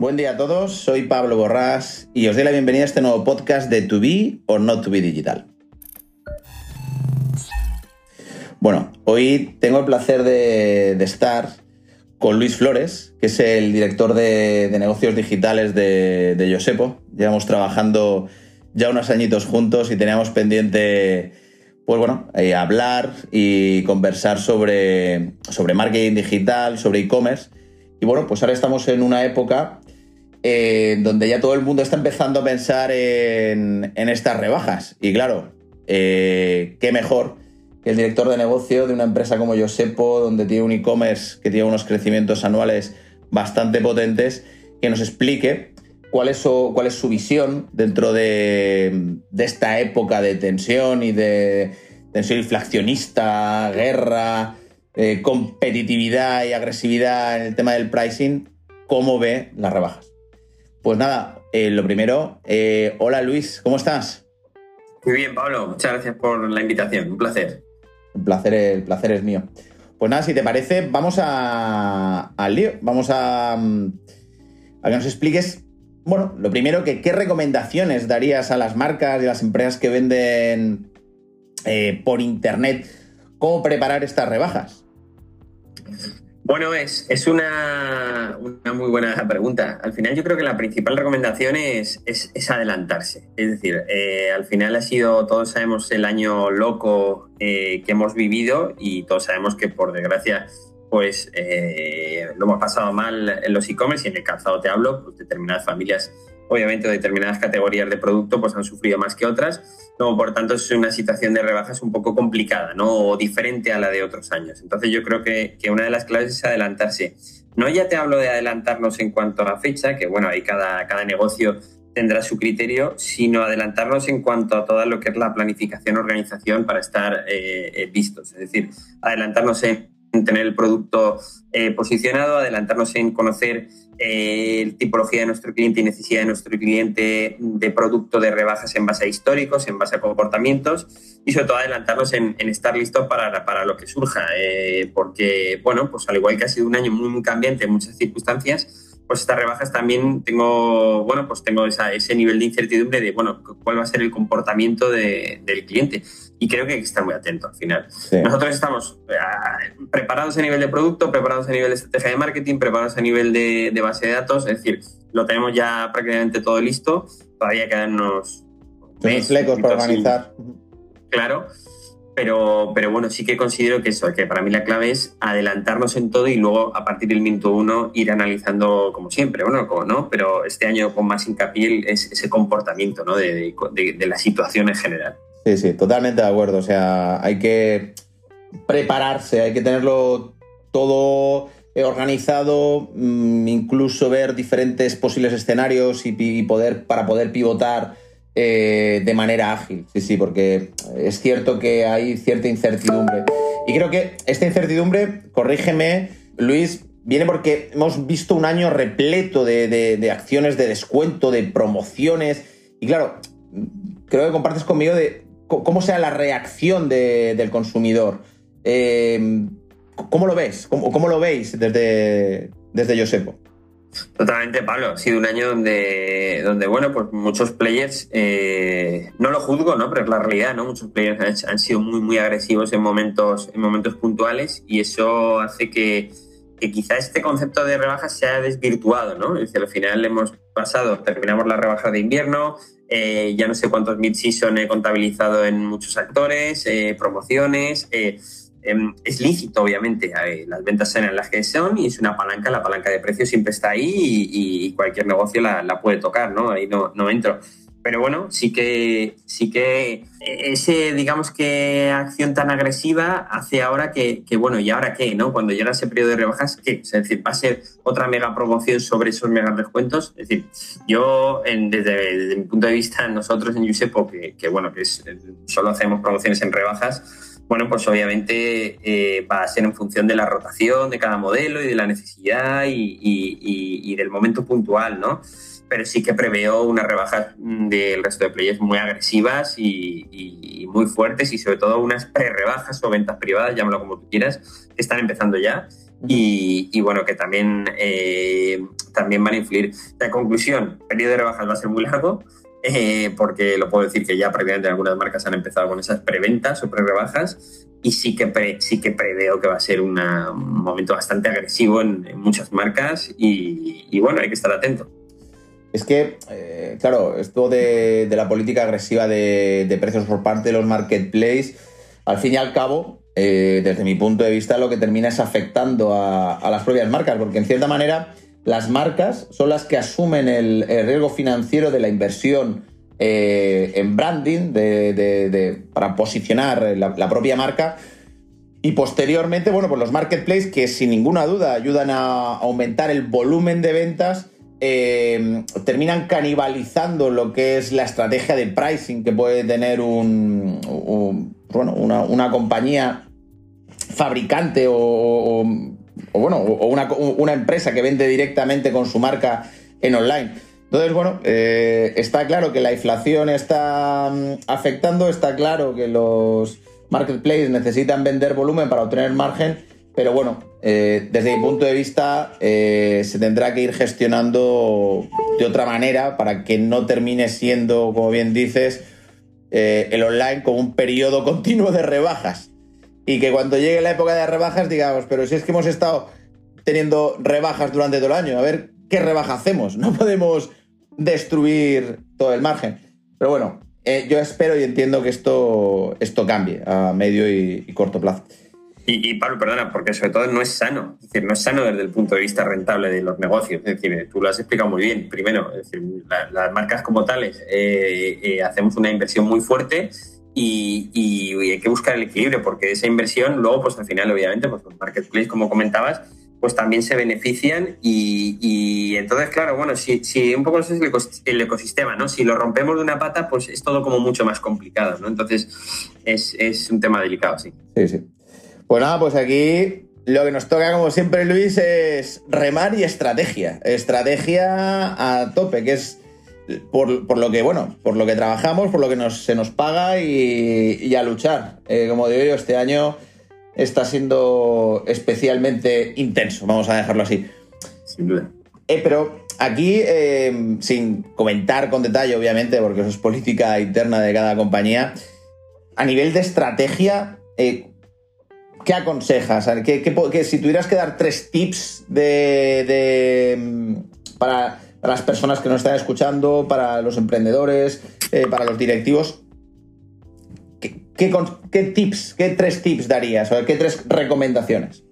Buen día a todos, soy Pablo Borrás y os doy la bienvenida a este nuevo podcast de To Be or Not To Be Digital. Bueno, hoy tengo el placer de, estar con Luis Flores, que es el director de, negocios digitales de, de, Josepo. Llevamos trabajando ya unos añitos juntos y teníamos pendiente, pues bueno, eh, hablar y conversar sobre, sobre marketing digital, sobre e-commerce. Y bueno, pues ahora estamos en una época donde ya todo el mundo está empezando a pensar en, estas rebajas. Y claro, eh, qué mejor que el director de negocio de una empresa como Yosepo, donde tiene un e-commerce que tiene unos crecimientos anuales bastante potentes, que nos explique cuál es su, cuál es su visión dentro de, esta época de tensión y de tensión inflacionista, guerra, eh, competitividad y agresividad en el tema del pricing, cómo ve las rebajas. Pues nada, eh, lo primero, eh, hola Luis, ¿cómo estás? Muy bien, Pablo, muchas gracias por la invitación, un placer. Un placer, el placer es mío. Pues nada, si te parece, vamos a, al lío, vamos a, a que nos expliques, bueno, lo primero, que qué recomendaciones darías a las marcas y a las empresas que venden eh, por Internet, cómo preparar estas rebajas. Bueno, es, es una, una, muy buena pregunta. Al final yo creo que la principal recomendación es, es, adelantarse. Es decir, eh, al final ha sido, todos sabemos, el año loco eh, que hemos vivido y todos sabemos que por desgracia pues eh, lo hemos pasado mal en los e-commerce y en el calzado te hablo, pues determinadas familias obviamente determinadas categorías de producto pues han sufrido más que otras, no, por tanto es una situación de rebajas un poco complicada, ¿no? O diferente a la de otros años. Entonces yo creo que, que, una de las claves es adelantarse. No ya te hablo de adelantarnos en cuanto a la fecha, que bueno, ahí cada, cada negocio tendrá su criterio, sino adelantarnos en cuanto a toda lo que es la planificación, organización para estar eh, eh, vistos. Es decir, adelantarnos en tener el producto eh, posicionado, adelantarnos en conocer eh, tipología de nuestro cliente y necesidad de nuestro cliente de producto de rebajas en base a históricos, en base a comportamientos y sobre todo adelantarnos en, estar listos para, para, lo que surja, eh, porque, bueno, pues al igual que ha sido un año muy, muy cambiante en muchas circunstancias, pues estas rebajas también tengo, bueno, pues tengo ese nivel de incertidumbre de, bueno, cuál va a ser el comportamiento del cliente. Y creo que hay que estar muy atento al final. Nosotros estamos eh, preparados a nivel de producto, preparados a nivel de estrategia de marketing, preparados a nivel de, base de datos, es decir, lo tenemos ya prácticamente todo listo. Todavía quedan unos... flecos para organizar. Claro pero, pero bueno, sí que considero que eso, que para mí la clave es adelantarnos en todo y luego a partir del minuto uno ir analizando como siempre, bueno, ¿no? Pero este año con más hincapié es ese comportamiento, ¿no? De, de, la situación en general. Sí, sí, totalmente de acuerdo. O sea, hay que prepararse, hay que tenerlo todo organizado, mm, incluso ver diferentes posibles escenarios y, poder para poder pivotar eh, de manera ágil. Sí, sí, porque es cierto que hay cierta incertidumbre. Y creo que esta incertidumbre, corrígeme, Luis, viene porque hemos visto un año repleto de, acciones de descuento, de promociones. Y claro, creo que compartes conmigo de cómo sea la reacción del consumidor. Eh, ¿Cómo lo ves? ¿Cómo, ¿Cómo, lo veis desde, desde Josepo? Totalmente, Pablo. Ha sido un año donde, donde bueno, pues muchos players, eh, no lo juzgo, ¿no? Pero es la realidad, ¿no? Muchos players han, sido muy, muy agresivos en momentos, en momentos puntuales y eso hace que, que quizá este concepto de rebajas se haya desvirtuado, ¿no? Es decir, al final hemos pasado, terminamos la rebaja de invierno, eh, ya no sé cuántos mid-season he contabilizado en muchos actores, eh, promociones, Em, es lícito, obviamente, las ventas en las que son y es una palanca, la palanca de precios siempre está ahí y, cualquier negocio la, puede tocar, ¿no? Ahí no entro. Pero bueno, sí que, sí que ese, digamos que acción tan agresiva hace ahora que, bueno, ¿y ahora qué? ¿no? Cuando llega ese periodo de rebajas, ¿qué? Es decir, ¿va a ser otra mega promoción sobre esos mega descuentos? Es decir, yo, desde, mi punto de vista, nosotros en Yusepo, que, que bueno, que es, solo hacemos promociones en rebajas, bueno, pues obviamente eh, va a ser en función de la rotación de cada modelo y de la necesidad y, del momento puntual, ¿no? Pero sí que preveo unas rebajas del resto de players muy agresivas y, muy fuertes y sobre todo unas pre-rebajas o ventas privadas, llámalo como tú quieras, que están empezando ya y, bueno, que también, eh, también van a influir. La conclusión, el periodo de rebajas va a ser muy largo, eh, porque lo puedo decir que ya prácticamente algunas marcas han empezado con esas preventas o pre-rebajas y sí que, sí que preveo que va a ser un momento bastante agresivo en, muchas marcas y, bueno, hay que estar atento. Es que, eh, claro, esto de, la política agresiva de, precios por parte de los marketplaces, al fin y al cabo, eh, desde mi punto de vista, lo que termina es afectando a, las propias marcas, porque en cierta manera las marcas son las que asumen el, riesgo financiero de la inversión eh, en branding para posicionar la, propia marca. Y posteriormente, bueno, pues los marketplaces que sin ninguna duda ayudan a aumentar el volumen de ventas, eh, terminan canibalizando lo que es la estrategia de pricing que puede tener un, bueno, una, compañía fabricante o, bueno, o una, empresa que vende directamente con su marca en online. Entonces, bueno, eh, está claro que la inflación está mm, afectando, está claro que los marketplaces necesitan vender volumen para obtener margen, pero bueno, eh, desde mi punto de vista eh, se tendrá que ir gestionando de otra manera para que no termine siendo, como bien dices, el online como un periodo continuo de rebajas y que cuando llegue la época de rebajas digamos, pero si es que hemos estado teniendo rebajas durante todo el año, a ver qué rebaja hacemos, no podemos destruir todo el margen. Pero bueno, eh, yo espero y entiendo que esto, esto cambie a medio y, corto plazo. Y, Pablo, perdona, porque sobre todo no es sano. No es sano desde el punto de vista rentable de los negocios. Es decir, tú lo has explicado muy bien. Primero, las marcas como tales eh, eh, hacemos una inversión muy fuerte y, hay que buscar el equilibrio, porque esa inversión luego, pues al final, obviamente, pues los marketplaces, como comentabas, pues también se benefician y, entonces, claro, bueno, si, si un poco es el ecosistema, ¿no? Si lo rompemos de una pata, pues es todo como mucho más complicado, ¿no? Entonces, es, es un tema delicado, sí. Sí, sí. Pues nada, pues aquí lo que nos toca, como siempre, Luis, es remar y estrategia. Estrategia a tope, que es por, lo que, bueno, por lo que trabajamos, por lo que se nos paga y, a luchar. Eh, como digo yo, este año está siendo especialmente intenso, vamos a dejarlo así. Sin duda. Eh, pero aquí, eh, sin comentar con detalle, obviamente, porque eso es política interna de cada compañía, a nivel de estrategia, ¿qué aconsejas? ¿Qué, si tuvieras que dar tres tips de, mm, para las personas que nos están escuchando, para los emprendedores, eh, para los directivos. ¿Qué, tips, qué tres tips darías qué tres recomendaciones?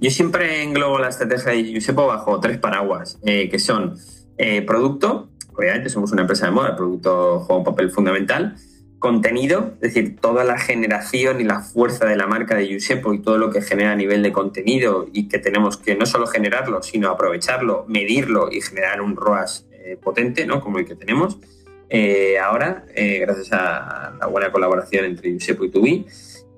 Yo siempre englobo la estrategia de Yusepo bajo tres paraguas, eh, que son eh, producto, obviamente somos una empresa de moda, el producto juega un papel fundamental, contenido, es decir, toda la generación y la fuerza de la marca de Giuseppe y todo lo que genera a nivel de contenido y que tenemos que no solo generarlo, sino aprovecharlo, medirlo y generar un ROAS eh, potente, ¿no? Como el que tenemos eh, ahora, eh, gracias a la buena colaboración entre Giuseppe y Tubi.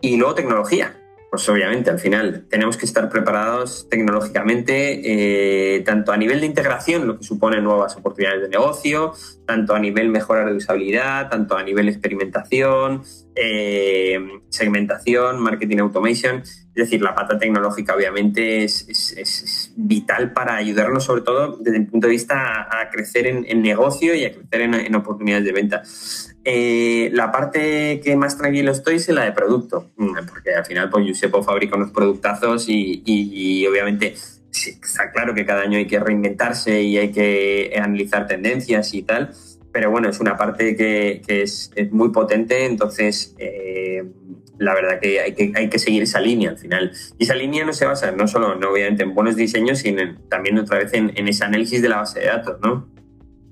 Y luego tecnología, pues obviamente al final tenemos que estar preparados tecnológicamente, eh, tanto a nivel de integración, lo que supone nuevas oportunidades de negocio, tanto a nivel mejora de usabilidad, tanto a nivel experimentación, eh, segmentación, marketing automation. Es decir, la pata tecnológica obviamente es, vital para ayudarnos sobre todo desde el punto de vista a, crecer en, negocio y a crecer en oportunidades de venta. Eh, la parte que más tranquilo estoy es la de producto, mm, porque al final pues Giuseppe fabrica unos productazos y, obviamente está claro que cada año hay que reinventarse y hay que analizar tendencias y tal, pero bueno, es una parte que, es, muy potente, entonces eh, la verdad que hay, que hay que seguir esa línea al final. Y esa línea no se basa no solo no, obviamente en buenos diseños, sino también otra vez en, en ese análisis de la base de datos, ¿no?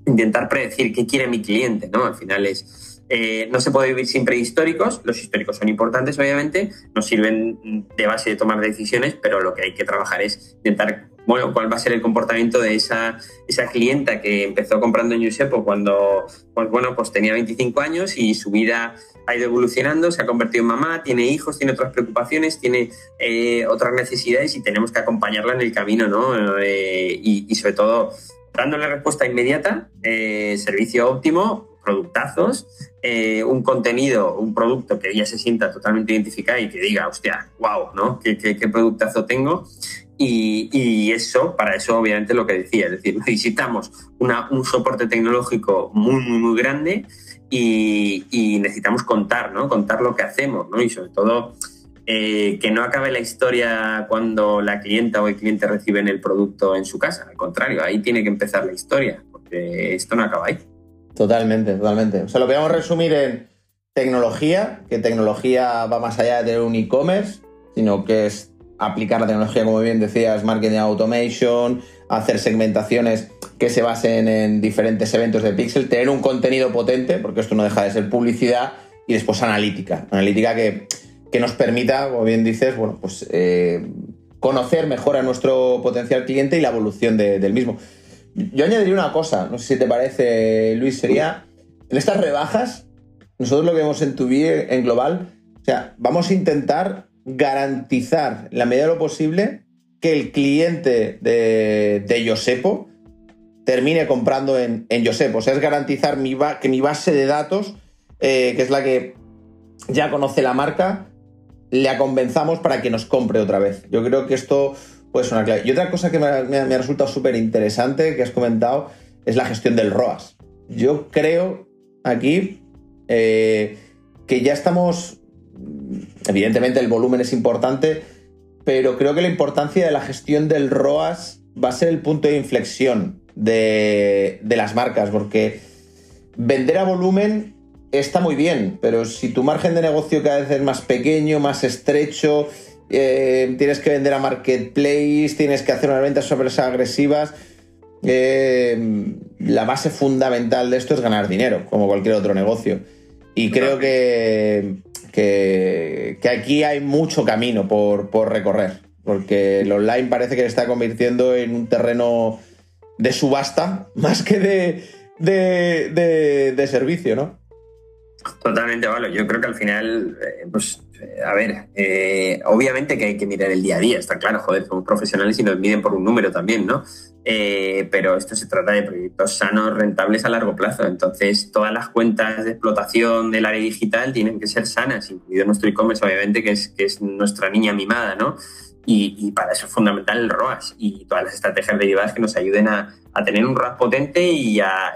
intentar predecir qué quiere mi cliente, ¿no? Al final es, eh, no se puede vivir sin prehistóricos, los históricos son importantes, obviamente, nos sirven de base de tomar decisiones, pero lo que hay que trabajar es intentar, bueno, cuál va a ser el comportamiento de esa, esa clienta que empezó comprando en Giuseppe cuando, pues bueno, pues tenía 25 años y su vida ha ido evolucionando, se ha convertido en mamá, tiene hijos, tiene otras preocupaciones, tiene eh, otras necesidades y tenemos que acompañarla en el camino, ¿no? Eh, y, sobre todo dándole respuesta inmediata, eh, servicio óptimo, productazos, eh, un contenido, un producto que ella se sienta totalmente identificada y que diga, hostia, wow, ¿no? ¿Qué, qué, productazo tengo? Y, eso, para eso obviamente lo que decía, es decir, necesitamos un soporte tecnológico muy, muy, muy grande y, necesitamos contar, ¿no? Contar lo que hacemos, ¿no? Y sobre todo eh, que no acabe la historia cuando la clienta o el cliente reciben el producto en su casa. Al contrario, ahí tiene que empezar la historia, porque esto no acaba ahí. Totalmente, totalmente. O sea, lo podemos resumir en tecnología, que tecnología va más allá de un e-commerce, sino que es aplicar la tecnología, como bien decías, marketing automation, hacer segmentaciones que se basen en diferentes eventos de pixel, tener un contenido potente, porque esto no deja de ser publicidad, y después analítica. Analítica que que nos permita, como bien dices, bueno, pues eh, conocer mejor a nuestro potencial cliente y la evolución del mismo. Yo añadiría una cosa, no sé si te parece, Luis, sería, en estas rebajas, nosotros lo que vemos en tu en global, o sea, vamos a intentar garantizar, en la medida de lo posible, que el cliente de, de Yosepo termine comprando en, en Yosepo. O sea, es garantizar que mi base de datos, eh, que es la que ya conoce la marca, le convenzamos para que nos compre otra vez. Yo creo que esto puede una clave. Y otra cosa que me, ha resultado súper interesante que has comentado es la gestión del ROAS. Yo creo aquí eh, que ya estamos, evidentemente el volumen es importante, pero creo que la importancia de la gestión del ROAS va a ser el punto de inflexión de, de las marcas, porque vender a volumen está muy bien, pero si tu margen de negocio cada vez es más pequeño, más estrecho, eh, tienes que vender a marketplace, tienes que hacer unas ventas sobre agresivas, eh, la base fundamental de esto es ganar dinero, como cualquier otro negocio. Y creo que, que, aquí hay mucho camino por, recorrer, porque el online parece que se está convirtiendo en un terreno de subasta más que de, de, de servicio, ¿no? Totalmente, vale. Yo creo que al final, eh, pues, a ver, eh, obviamente que hay que mirar el día a día, está claro, joder, somos profesionales y nos miden por un número también, ¿no? pero esto se trata de proyectos sanos, rentables a largo plazo. Entonces, todas las cuentas de explotación del área digital tienen que ser sanas, incluido nuestro e-commerce, obviamente, que es, que es nuestra niña mimada, ¿no? Y, para eso es fundamental el ROAS y todas las estrategias derivadas que nos ayuden a, tener un ROAS potente y a,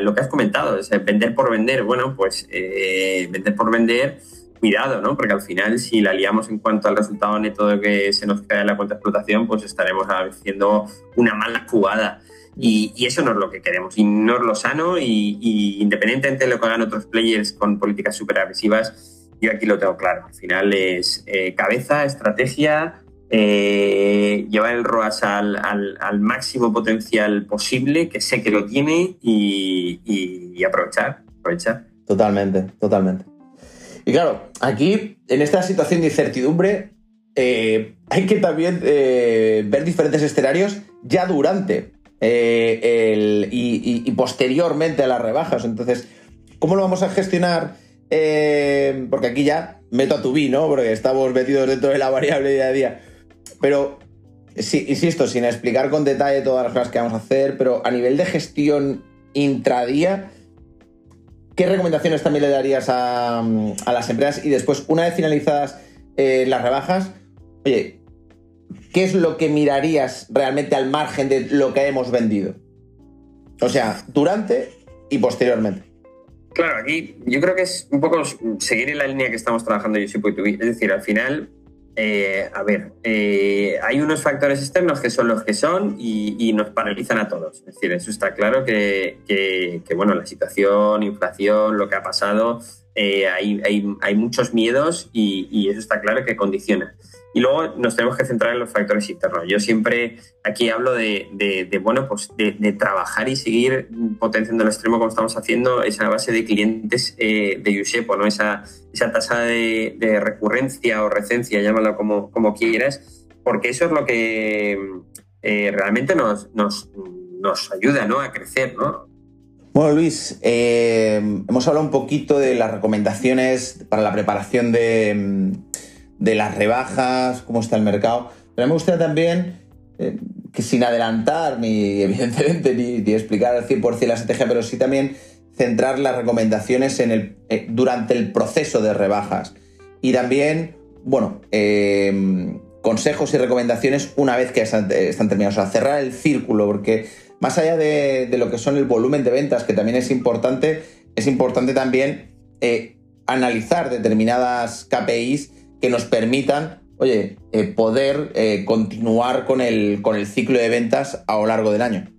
lo que has comentado, es vender por vender. Bueno, pues eh, vender por vender, cuidado, ¿no? Porque al final, si la liamos en cuanto al resultado neto que se nos cae la cuenta de explotación, pues estaremos haciendo una mala jugada. Y, eso no es lo que queremos, y no es lo sano, y, independientemente de lo que hagan otros players con políticas súper agresivas, yo aquí lo tengo claro. Al final es eh, cabeza, estrategia, eh, llevar el ROAS al, máximo potencial posible, que sé que lo tiene, y, aprovechar, aprovechar. Totalmente, totalmente. Y claro, aquí, en esta situación de incertidumbre, eh, hay que también eh, ver diferentes escenarios ya durante el, y, posteriormente a las rebajas. Entonces, ¿cómo lo vamos a gestionar? porque aquí ya meto a tu B, ¿no? Porque estamos metidos dentro de la variable día a día. Pero, sí, insisto, sin explicar con detalle todas las cosas que vamos a hacer, pero a nivel de gestión intradía, ¿qué recomendaciones también le darías a, las empresas? Y después, una vez finalizadas eh, las rebajas, oye, ¿qué es lo que mirarías realmente al margen de lo que hemos vendido? O sea, durante y posteriormente. Claro, aquí yo creo que es un poco seguir en la línea que estamos trabajando yo Es decir, al final eh, a ver, eh, hay unos factores externos que son los que son y, nos paralizan a todos. Es decir, eso está claro que, bueno, la situación, inflación, lo que ha pasado, eh, hay, muchos miedos y, eso está claro que condiciona. Y luego nos tenemos que centrar en los factores internos. Yo siempre aquí hablo de, bueno, pues de, trabajar y seguir potenciando el extremo como estamos haciendo esa base de clientes eh, de Yusepo, ¿no? esa, esa tasa de, recurrencia o recencia, llámalo como, como quieras, porque eso es lo que eh, realmente nos, nos, nos, ayuda ¿no? a crecer. ¿no? Bueno, Luis, eh, hemos hablado un poquito de las recomendaciones para la preparación de de las rebajas, cómo está el mercado. Pero me gustaría también eh, que sin adelantar, ni evidentemente, ni, explicar al 100% la estrategia, pero sí también centrar las recomendaciones en el, eh, durante el proceso de rebajas. Y también, bueno, eh, consejos y recomendaciones una vez que están, terminados. O sea, cerrar el círculo, porque más allá de, lo que son el volumen de ventas, que también es importante, es importante también analizar determinadas KPIs que nos permitan, oye, poder continuar con el, con el ciclo de ventas a lo largo del año.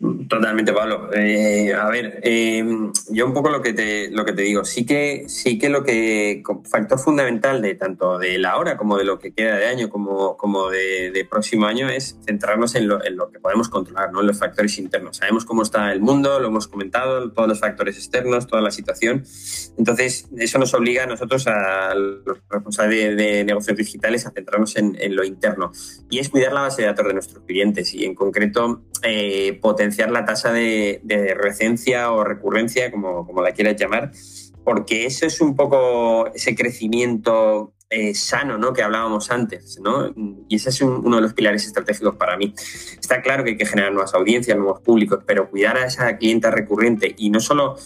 Totalmente, Pablo. Eh, a ver, eh, yo un poco lo que te lo que te digo, sí que sí que lo que factor fundamental de tanto de la hora como de lo que queda de año como, como de, próximo año es centrarnos en lo, en lo, que podemos controlar, ¿no? En los factores internos. Sabemos cómo está el mundo, lo hemos comentado, todos los factores externos, toda la situación. Entonces, eso nos obliga a nosotros, a los responsables de, negocios digitales, a centrarnos en, en, lo interno. Y es cuidar la base de datos de nuestros clientes y en concreto eh, potenciar la tasa de, recencia o recurrencia, como, como la quieras llamar, porque eso es un poco ese crecimiento eh, sano ¿no? que hablábamos antes, ¿no? y ese es uno de los pilares estratégicos para mí. Está claro que hay que generar nuevas audiencias, nuevos públicos, pero cuidar a esa clienta recurrente y no solo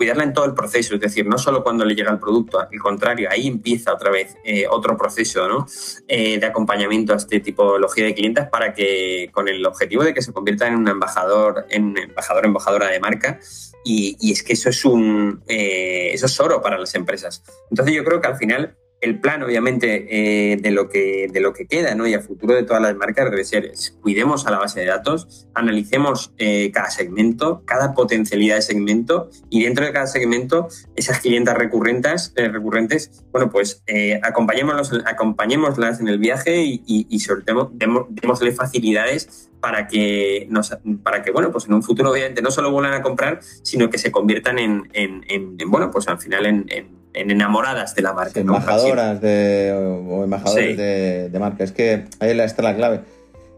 cuidarla en todo el proceso, es decir, no solo cuando le llega el producto, al contrario, ahí empieza otra vez eh, otro proceso. Eh, de acompañamiento a este tipología de clientes para que, con el objetivo de que se convierta en un embajador, en embajador, embajadora de marca, y, es que eso es un eso es oro para las empresas. Entonces yo creo que al final el plan, obviamente, eh, de, lo que, de lo que queda ¿no? y a futuro de todas las marcas debe ser, cuidemos a la base de datos, analicemos eh, cada segmento, cada potencialidad de segmento y dentro de cada segmento, esas clientas recurrentes, eh, recurrentes bueno, pues acompañémoslas en el viaje y, y, sobre todo démosle facilidades para que, nos, para que, bueno, pues en un futuro obviamente no solo vuelvan a comprar, sino que se conviertan en, en, bueno, pues al final en en enamoradas de la marca. Embajadoras de, o embajadores de, marca. Es que ahí está la clave.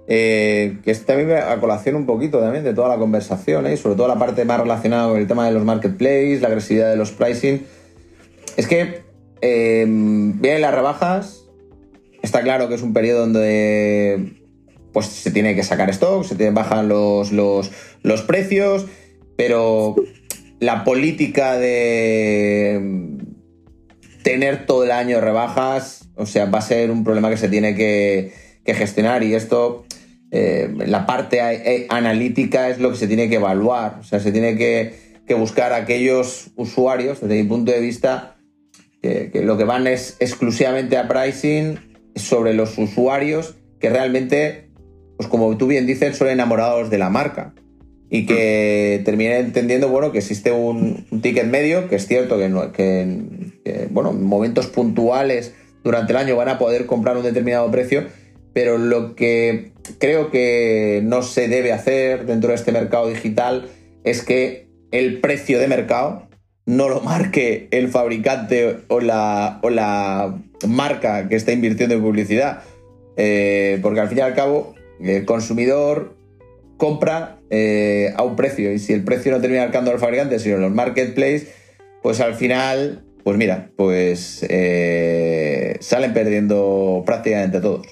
Eh, que esto también a colación un poquito también de toda la conversación, ¿eh? sobre todo la parte más relacionada con el tema de los marketplaces, la agresividad de los pricing. Es que eh, vienen las rebajas, está claro que es un periodo donde pues se tiene que sacar stock, se bajan los, los, los precios, pero la política de tener todo el año rebajas, o sea, va a ser un problema que se tiene que, gestionar y esto, eh, la parte eh, analítica es lo que se tiene que evaluar, o sea, se tiene que, buscar aquellos usuarios, desde mi punto de vista, que, lo que van es exclusivamente a pricing sobre los usuarios que realmente, pues como tú bien dices, son enamorados de la marca y que termine entendiendo bueno, que existe un, ticket medio, que es cierto que, que, bueno, en momentos puntuales durante el año van a poder comprar un determinado precio, pero lo que creo que no se debe hacer dentro de este mercado digital es que el precio de mercado no lo marque el fabricante o la, o la marca que está invirtiendo en publicidad. Eh, porque al fin y al cabo, el consumidor compra eh, a un precio y si el precio no termina marcando al fabricante, sino en los marketplaces, pues al final, pues mira, pues eh, salen perdiendo prácticamente todos.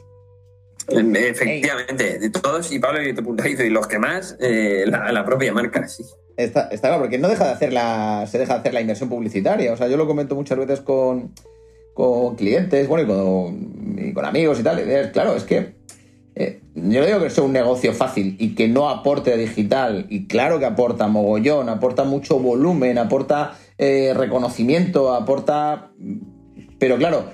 Efectivamente, de todos, y Pablo y te puntualizo, y los que más, eh, la, propia marca, sí. Está, claro, porque no deja de hacer la, se deja de hacer la inversión publicitaria. O sea, yo lo comento muchas veces con, con clientes, bueno, y con, y con amigos y tal. claro, es que eh, yo no digo que sea un negocio fácil y que no aporte digital, y claro que aporta mogollón, aporta mucho volumen, aporta eh, reconocimiento, aporta... Pero claro,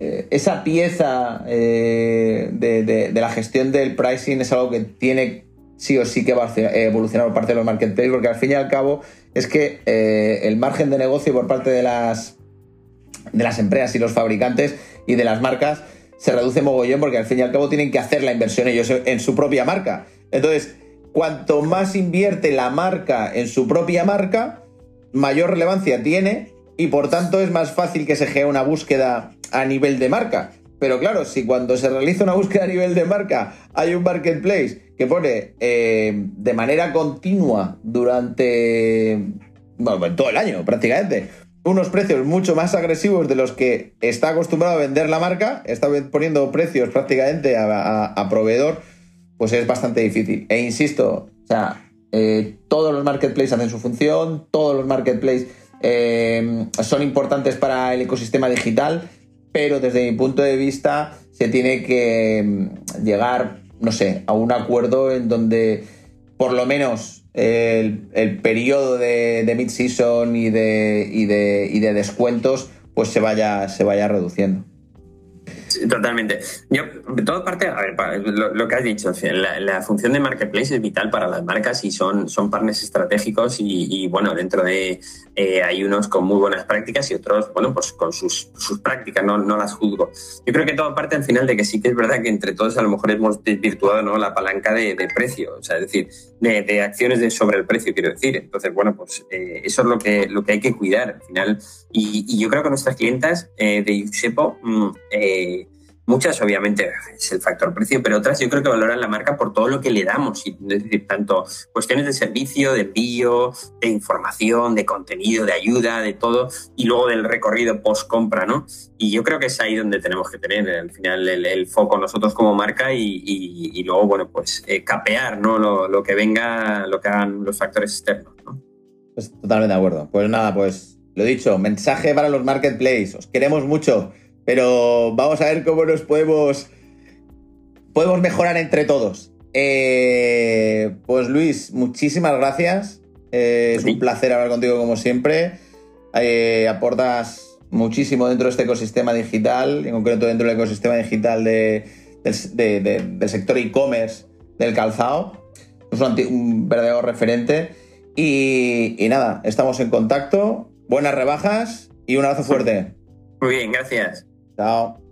eh, esa pieza de, la gestión del pricing es algo que tiene sí o sí que va a evolucionar por parte de los marketplaces, porque al fin y al cabo es que el margen de negocio por parte de las, de las empresas y los fabricantes y de las marcas se reduce mogollón porque al fin y al cabo tienen que hacer la inversión ellos en su propia marca. Entonces, cuanto más invierte la marca en su propia marca, mayor relevancia tiene y por tanto es más fácil que se genere una búsqueda a nivel de marca. Pero claro, si cuando se realiza una búsqueda a nivel de marca hay un marketplace que pone eh, de manera continua durante bueno, todo el año prácticamente unos precios mucho más agresivos de los que está acostumbrado a vender la marca, está poniendo precios prácticamente a, proveedor, pues es bastante difícil. E insisto, o sea, eh, todos los marketplaces hacen su función, todos los marketplaces eh, son importantes para el ecosistema digital, pero desde mi punto de vista se tiene que mm, llegar, no sé, a un acuerdo en donde por lo menos el, periodo de, mid-season y de, y, de, y de descuentos pues se vaya, se vaya reduciendo totalmente. Yo, de toda parte, a ver, lo, que has dicho, la, función de marketplace es vital para las marcas y son, son partners estratégicos y, bueno, dentro de eh, hay unos con muy buenas prácticas y otros, bueno, pues con sus, sus prácticas, no, no, las juzgo. Yo creo que todo parte al final de que sí que es verdad que entre todos a lo mejor hemos desvirtuado ¿no? la palanca de, precio, o sea, es decir, de, acciones de sobre el precio, quiero decir. Entonces, bueno, pues eh, eso es lo que, lo que hay que cuidar al final. Y, yo creo que nuestras clientas eh, de Yusepo, mm, Muchas, obviamente, es el factor precio, pero otras yo creo que valoran la marca por todo lo que le damos, es decir, tanto cuestiones de servicio, de envío, de información, de contenido, de ayuda, de todo, y luego del recorrido post-compra, ¿no? Y yo creo que es ahí donde tenemos que tener al final el, foco nosotros como marca y, luego, bueno, pues eh, capear, ¿no? Lo, que venga, lo que hagan los factores externos, ¿no? Pues totalmente de acuerdo. Pues nada, pues lo dicho, mensaje para los marketplaces, os queremos mucho. Pero vamos a ver cómo nos podemos, podemos mejorar entre todos. Eh, pues Luis, muchísimas gracias. Eh, es un placer hablar contigo como siempre. Eh, aportas muchísimo dentro de este ecosistema digital, en concreto dentro del ecosistema digital del, sector e-commerce del calzado. Es un, verdadero referente. Y, y, nada, estamos en contacto. Buenas rebajas y un abrazo fuerte. Muy bien, gracias. Tchau.